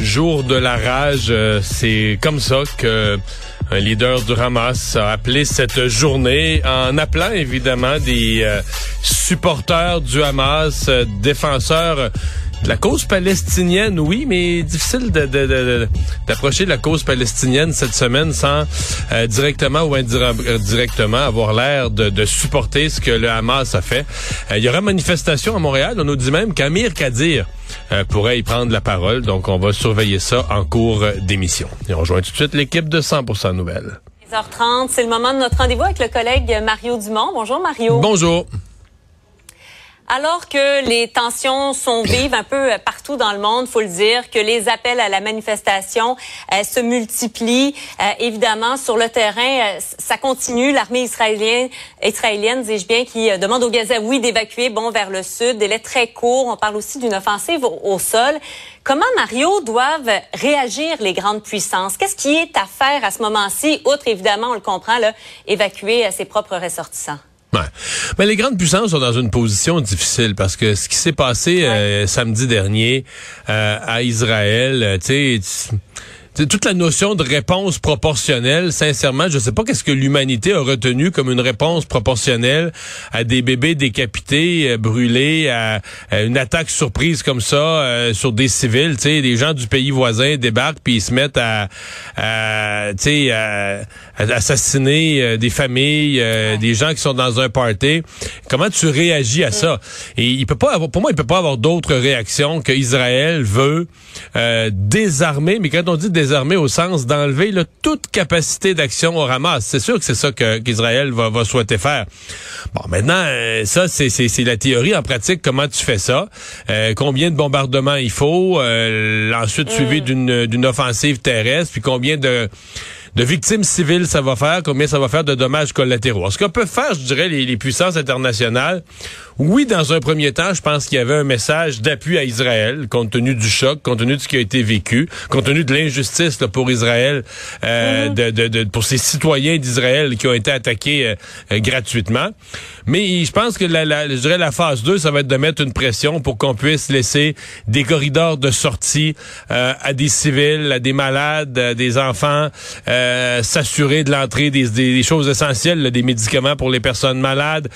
Jour de la rage, euh, c'est comme ça que un leader du Hamas a appelé cette journée en appelant évidemment des euh, supporters du Hamas, euh, défenseurs la cause palestinienne, oui, mais difficile d'approcher de, la cause palestinienne cette semaine sans euh, directement ou indirectement avoir l'air de, supporter ce que le Hamas a fait. Euh, il y aura manifestation à Montréal. On nous dit même qu'Amir Kadir euh, pourrait y prendre la parole. Donc, on va surveiller ça en cours d'émission. Et on rejoint tout de suite l'équipe de 100% Nouvelles. 10h30, c'est le moment de notre rendez-vous avec le collègue Mario Dumont. Bonjour Mario. Bonjour. Alors que les tensions sont vives un peu partout dans le monde, faut le dire, que les appels à la manifestation euh, se multiplient, euh, évidemment sur le terrain, euh, ça continue. L'armée israélienne, israélienne, dis-je bien, qui demande aux Gazaouis d'évacuer, bon, vers le sud. Délai très court. On parle aussi d'une offensive au, sol. Comment Mario doivent réagir les grandes puissances? Qu'est-ce qui est à faire à ce moment-ci, outre évidemment, on le comprend, là, évacuer ses propres ressortissants mais les grandes puissances sont dans une position difficile parce que ce qui s'est passé euh, samedi dernier euh, à Israël, euh, tu sais toute la notion de réponse proportionnelle, sincèrement, je sais pas qu'est-ce que l'humanité a retenu comme une réponse proportionnelle à des bébés décapités, euh, brûlés, à, une attaque surprise comme ça euh, sur des civils. Tu sais, des gens du pays voisin débarquent puis ils se mettent à, à tu sais, à, assassiner euh, des familles, des gens qui sont dans un party. Comment tu réagis à ça? Et il peut pas avoir, pour moi, il peut pas avoir d'autres réactions que Israël veut désarmer. Mais quand on dit désarmer, armées au sens d'enlever toute capacité d'action au Hamas. C'est sûr que c'est ça qu'Israël va, va souhaiter faire. Bon, maintenant, euh, ça, c'est la théorie. En pratique, comment tu fais ça? Euh, combien de bombardements il faut? Euh, ensuite, suivi mm. d'une offensive terrestre, puis combien de de victimes civiles ça va faire, combien ça va faire de dommages collatéraux? Ce qu'on peut faire, je dirais, les, les, puissances internationales, oui, dans un premier temps, je pense qu'il y avait un message d'appui à Israël, compte tenu du choc, compte tenu de ce qui a été vécu, compte tenu de l'injustice pour Israël, euh, mm-hmm. de, de, de, pour ces citoyens d'Israël qui ont été attaqués euh, euh, gratuitement. Mais je pense que la, la, je dirais la phase 2, ça va être de mettre une pression pour qu'on puisse laisser des corridors de sortie euh, à des civils, à des malades, à des enfants. S'assurer de l'entrée des, choses essentielles, des médicaments pour les personnes malades.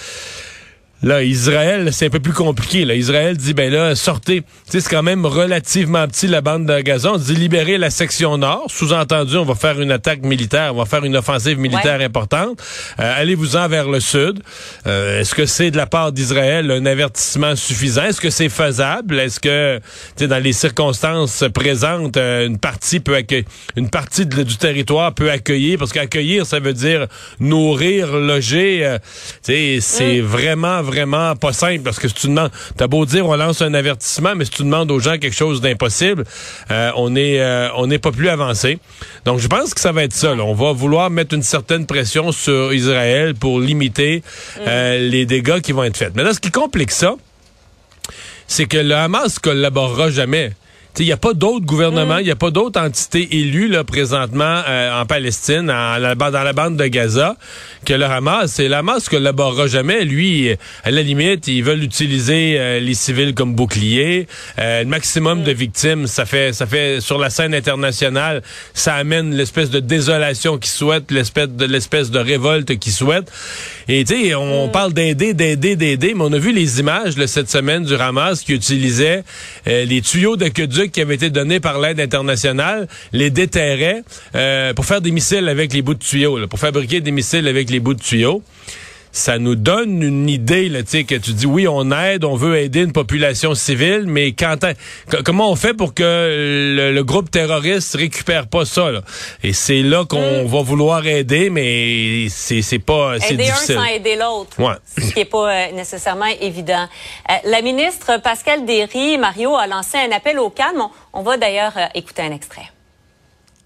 Là, Israël, c'est un peu plus compliqué. Là. Israël dit, ben là, sortez. c'est quand même relativement petit, la bande de gazon. On dit libérer la section nord. Sous-entendu, on va faire une attaque militaire, on va faire une offensive militaire importante. Euh, allez-vous-en vers le sud. Euh, est-ce que c'est de la part d'Israël un avertissement suffisant? Est-ce que c'est faisable? Est-ce que, tu dans les circonstances présentes, euh, une partie peut accueillir, une partie du territoire peut accueillir? Parce qu'accueillir, ça veut dire nourrir, loger. tu c'est mm. vraiment vraiment pas simple parce que si tu demandes, t'as beau dire on lance un avertissement, mais si tu demandes aux gens quelque chose d'impossible, euh, on est euh, on n'est pas plus avancé. Donc je pense que ça va être ça. On va vouloir mettre une certaine pression sur Israël pour limiter euh, mm. les dégâts qui vont être faits. Mais là, ce qui complique ça, c'est que le Hamas collaborera jamais. Il n'y a pas d'autres gouvernements, il n'y a pas d'autres entités élues là, présentement euh, en Palestine, dans la bande de Gaza, que le Hamas. Et le Hamas collaborera jamais. Lui, à la limite, ils veulent utiliser euh, les civils comme boucliers. Euh, le maximum de victimes, ça fait, ça fait sur la scène internationale, ça amène l'espèce de désolation qu'ils souhaitent, l'espèce de l'espèce de révolte qu'ils souhaitent. Et tu sais, on, parle d'aider, d'aider, d'aider, mais on a vu les images là, cette semaine du Hamas qui utilisait les tuyaux d'aqueduc qui avaient été donnés par l'aide internationale les déterrait euh, pour faire des missiles avec les bouts de tuyaux, pour fabriquer des missiles avec les bouts de tuyaux ça nous donne une idée là, que tu dis oui, on aide, on veut aider une population civile, mais quand comment on fait pour que le, groupe terroriste récupère pas ça là? Et c'est là qu'on mm. va vouloir aider, mais c'est c'est pas c'est difficile. un sans aider l'autre. Ouais. Ce qui est pas euh, nécessairement évident. Euh, la ministre Pascal Derry, Mario a lancé un appel au calme. On, va d'ailleurs euh, écouter un extrait.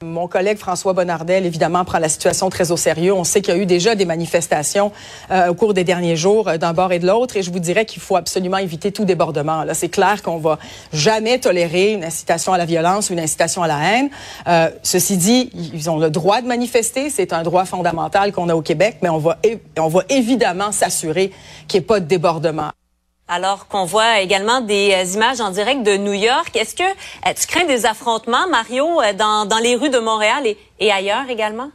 Mon collègue François Bonnardel, évidemment, prend la situation très au sérieux. On sait qu'il y a eu déjà des manifestations euh, au cours des derniers jours euh, d'un bord et de l'autre, et je vous dirais qu'il faut absolument éviter tout débordement. Là, c'est clair qu'on va jamais tolérer une incitation à la violence ou une incitation à la haine. Euh, ceci dit, ils ont le droit de manifester, c'est un droit fondamental qu'on a au Québec, mais on va, on va évidemment s'assurer qu'il n'y ait pas de débordement. Alors qu'on voit également des euh, images en direct de New York, est-ce que euh, tu crains des affrontements, Mario, euh, dans, les rues de Montréal et, ailleurs également?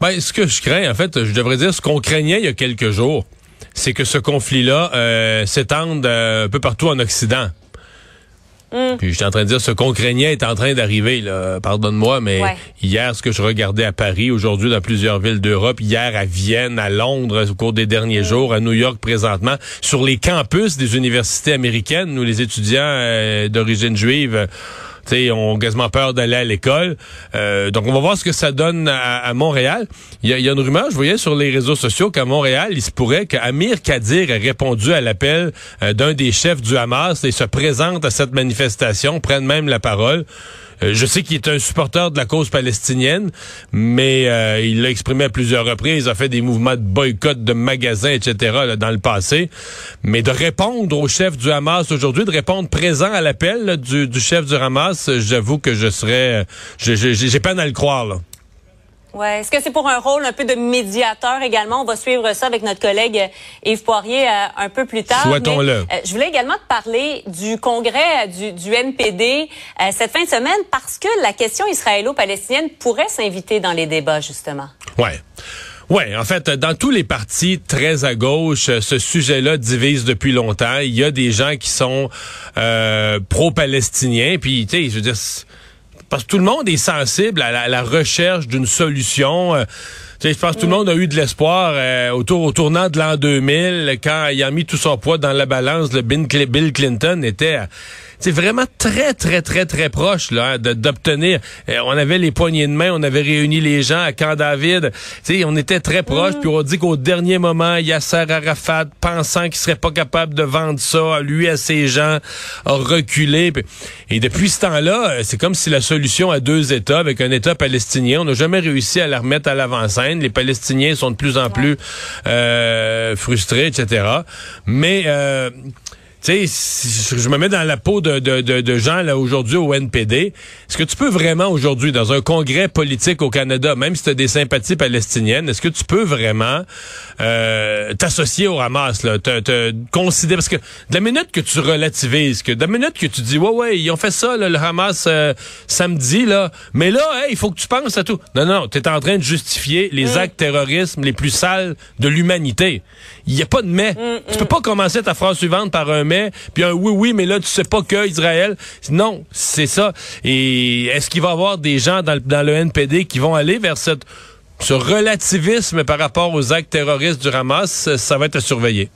Ben, ce que je crains, en fait, je devrais dire ce qu'on craignait il y a quelques jours, c'est que ce conflit-là s'étende un peu partout en Occident. Mm. Puis j'étais en train de dire ce qu'on craignait est en train d'arriver. Pardonne-moi, mais hier, ce que je regardais à Paris, aujourd'hui dans plusieurs villes d'Europe, hier à Vienne, à Londres au cours des derniers mm. jours, à New York présentement, sur les campus des universités américaines où les étudiants euh, d'origine juive T'sais, ont quasiment peur d'aller à l'école. Euh, donc, on va voir ce que ça donne à, Montréal. Il y, a, une rumeur, je voyais sur les réseaux sociaux qu'à Montréal, il se pourrait qu'Amir Kadir ait répondu à l'appel euh, d'un des chefs du Hamas et se présente à cette manifestation, prenne même la parole. Euh, je sais qu'il est un supporter de la cause palestinienne, mais euh, il l'a exprimé à plusieurs reprises. A fait des mouvements de boycott de magasins, etc. dans le passé. Mais de répondre au chef du Hamas aujourd'hui, de répondre présent à l'appel du, chef du Hamas, j'avoue que je serais... J'ai peine à le croire. Là. Ouais. Est-ce que c'est pour un rôle un peu de médiateur également? On va suivre ça avec notre collègue euh, Yves Poirier euh, un peu plus tard. Souhaitons-le. Euh, je voulais également te parler du congrès du, du NPD cette fin de semaine parce que la question israélo-palestinienne pourrait s'inviter dans les débats, justement. Ouais. Ouais, en fait, dans tous les partis très à gauche, ce sujet-là divise depuis longtemps. Il y a des gens qui sont pro-palestiniens, puis tu sais, je veux dire parce que tout le monde est sensible à la, recherche d'une solution. Euh, je pense que tout le monde a eu de l'espoir euh, autour au tournant de l'an 2000 quand il a mis tout son poids dans la balance. Le Bill Clinton était c'est vraiment très, très, très, très proche là, hein, d'obtenir. Euh, on avait les poignées de main, on avait réuni les gens à Camp David. sais, on était très proche. Puis on dit qu'au dernier moment, Yasser Arafat, pensant qu'il serait pas capable de vendre ça, lui à ses gens, a reculé. Et depuis ce temps-là, euh, c'est comme si la solution à deux États, avec un État palestinien, on n'a jamais réussi à la remettre à Les Palestiniens sont de plus en plus euh, frustrés, etc. Mais euh, tu sais, je me mets dans la peau de, de, de, gens là aujourd'hui au NPD. Est-ce que tu peux vraiment aujourd'hui, dans un congrès politique au Canada, même si tu as des sympathies palestiniennes, est-ce que tu peux vraiment euh, t'associer au Hamas, là, te, te considérer parce que de la minute que tu relativises, que de la minute que tu dis ouais ouais ils ont fait ça le Hamas euh, samedi là, mais là il faut que tu penses à tout. Non non, tu es en train de justifier les actes terroristes les plus sales de l'humanité. Il y a pas de mais. Tu peux pas commencer ta phrase suivante par un mais puis un oui, oui, mais là, tu sais pas que Israël. Non, c'est ça. Et est-ce qu'il va y avoir des gens dans, le NPD qui vont aller vers ce relativisme par rapport aux actes terroristes du Hamas? Ça va être à surveiller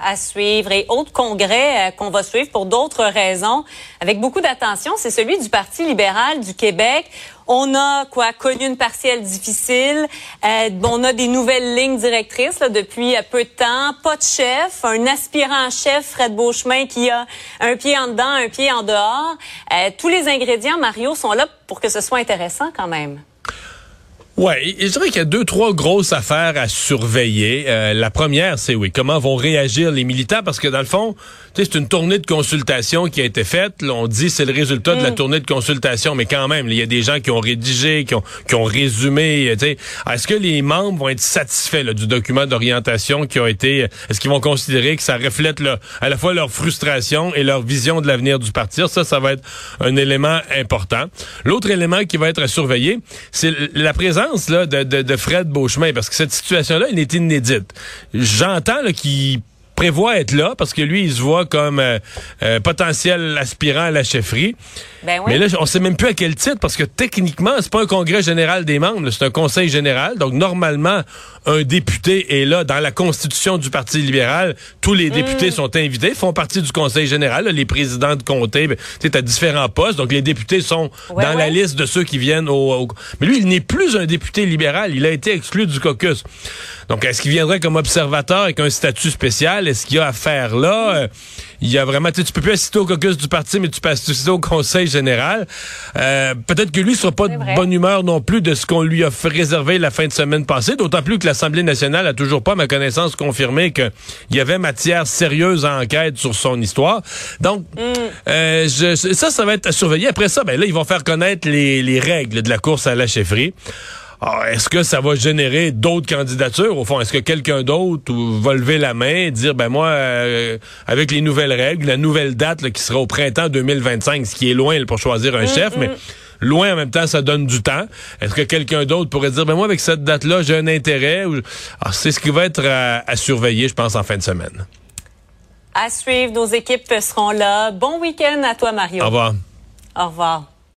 à suivre et autre congrès euh, qu'on va suivre pour d'autres raisons avec beaucoup d'attention, c'est celui du Parti libéral du Québec. On a quoi connu une partielle difficile. Euh, on a des nouvelles lignes directrices là, depuis peu de temps. Pas de chef, un aspirant chef, Fred Beauchemin, qui a un pied en dedans, un pied en dehors. Euh, tous les ingrédients, Mario, sont là pour que ce soit intéressant quand même. Ouais, je dirais qu'il y a deux, trois grosses affaires à surveiller. Euh, la première, c'est oui, comment vont réagir les militants, parce que dans le fond, c'est une tournée de consultation qui a été faite. Là, on dit c'est le résultat de la mm. tournée de consultation, mais quand même, il y a des gens qui ont rédigé, qui ont, qui ont résumé. Est-ce que les membres vont être satisfaits du document d'orientation qui a été... Est-ce qu'ils vont considérer que ça reflète à la fois leur frustration et leur vision de l'avenir du parti? Ça, ça va être un élément important. L'autre élément qui va être à surveiller, c'est la présence de, Fred Beauchemin, parce que cette situation-là, elle est inédite. J'entends qu'il prévoit être là parce que lui, il se voit comme euh, euh, potentiel aspirant à la chefferie. Ben Mais là, on sait même plus à quel titre parce que techniquement, c'est pas un congrès général des membres, c'est un conseil général. Donc normalement, un député est là dans la constitution du Parti libéral. Tous les députés mm. sont invités, font partie du conseil général. les présidents de comté, ben, tu à différents postes. Donc les députés sont dans la liste de ceux qui viennent au, Mais lui, il n'est plus un député libéral. Il a été exclu du caucus. Donc est-ce qu'il viendrait comme observateur avec un statut spécial? Est-ce qu'il y a à faire là? Euh, il y a vraiment, tu peux plus assister au caucus du parti, mais tu peux assister au conseil général. Euh, peut-être que lui sera pas de bonne humeur non plus de ce qu'on lui a fait réserver la fin de semaine passée, d'autant plus que l'Assemblée nationale a toujours pas, à ma connaissance, confirmé qu'il y avait matière sérieuse à enquête sur son histoire. Donc, mm. euh, je, ça, ça va être à surveiller. Après ça, ben là, ils vont faire connaître les, les règles de la course à la chefferie. Ah, est-ce que ça va générer d'autres candidatures? Au fond? Est-ce que quelqu'un d'autre va lever la main et dire, ben moi, euh, avec les nouvelles règles, la nouvelle date qui sera au printemps 2025, ce qui est loin pour choisir un mm, chef, mais mm. loin en même temps, ça donne du temps. Est-ce que quelqu'un d'autre pourrait dire, ben moi, avec cette date-là, j'ai un intérêt? Ah, c'est ce qui va être à, à surveiller, je pense, en fin de semaine. À suivre, nos équipes seront là. Bon week-end à toi, Mario. Au revoir. Au revoir.